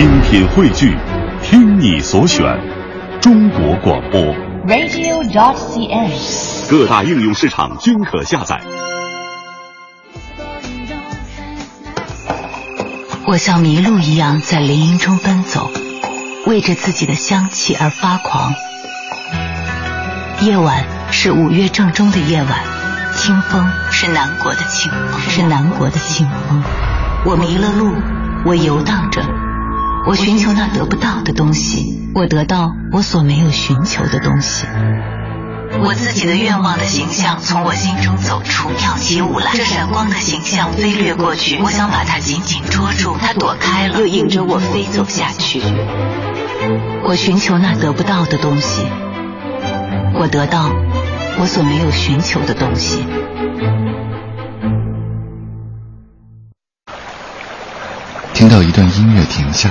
精品汇聚，听你所选，中国广播。radio.dot.cn，。各大应用市场均可下载。我像麋鹿一样在林荫中奔走，为着自己的香气而发狂。夜晚是五月正中的夜晚，清风是南国的清风，是南国的清风。我迷了路，我游荡着，我寻求那得不到的东西，我得到我所没有寻求的东西。我自己的愿望的形象从我心中走出，跳起舞来。这闪光的形象飞掠过去，我想把它紧紧捉住，它躲开了，又引着我飞走下去。我寻求那得不到的东西，我得到我所没有寻求的东西。听到一段音乐停下，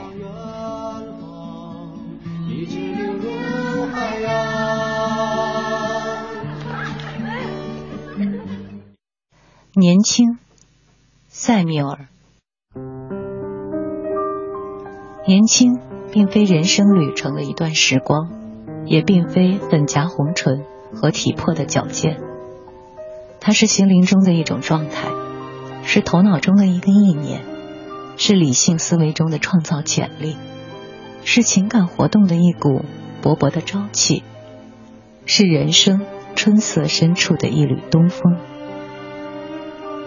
年轻，塞缪尔。年轻并非人生旅程的一段时光，也并非粉颊红唇和体魄的矫健，它是心灵中的一种状态，是头脑中的一个意念，是理性思维中的创造潜力，是情感活动的一股勃勃的朝气，是人生春色深处的一缕东风。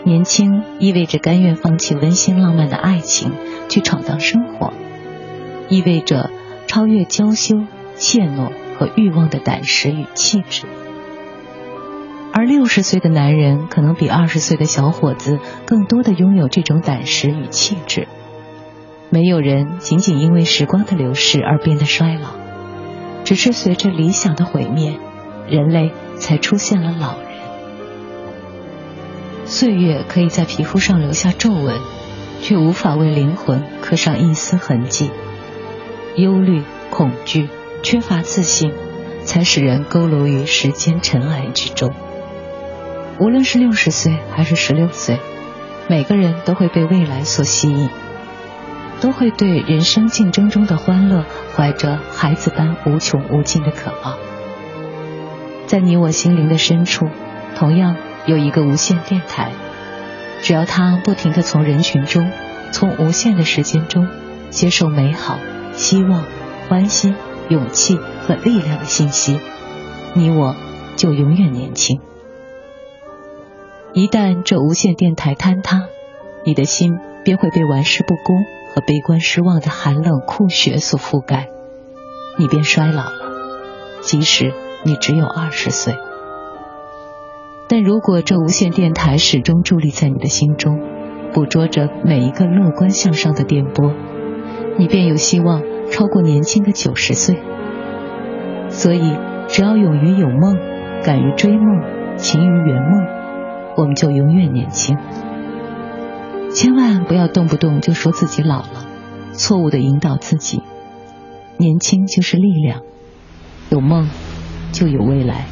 年轻意味着甘愿放弃温馨浪漫的爱情，去闯荡生活，意味着超越娇羞、怯懦和欲望的胆识与气质。而六十岁的男人可能比二十岁的小伙子更多的拥有这种胆识与气质。没有人仅仅因为时光的流逝而变得衰老，只是随着理想的毁灭，人类才出现了老人。岁月可以在皮肤上留下皱纹，却无法为灵魂刻上一丝痕迹。忧虑、恐惧、缺乏自信，才使人佝偻于时间尘埃之中。无论是六十岁还是十六岁，每个人都会被未来所吸引，都会对人生竞争中的欢乐怀着孩子般无穷无尽的渴望。在你我心灵的深处，同样。有一个无线电台，只要它不停的从人群中，从无限的时间中接受美好、希望、欢欣、勇气和力量的信息，你我就永远年轻。一旦这无线电台坍塌，你的心便会被玩世不恭和悲观失望的寒冷酷雪所覆盖，你便衰老了，即使你只有二十岁。但如果这无线电台始终伫立在你的心中，捕捉着每一个乐观向上的电波，你便有希望超过年轻的九十岁。所以，只要勇于有梦，敢于追梦，勤于圆梦，我们就永远年轻。千万不要动不动就说自己老了，错误的引导自己。年轻就是力量，有梦就有未来。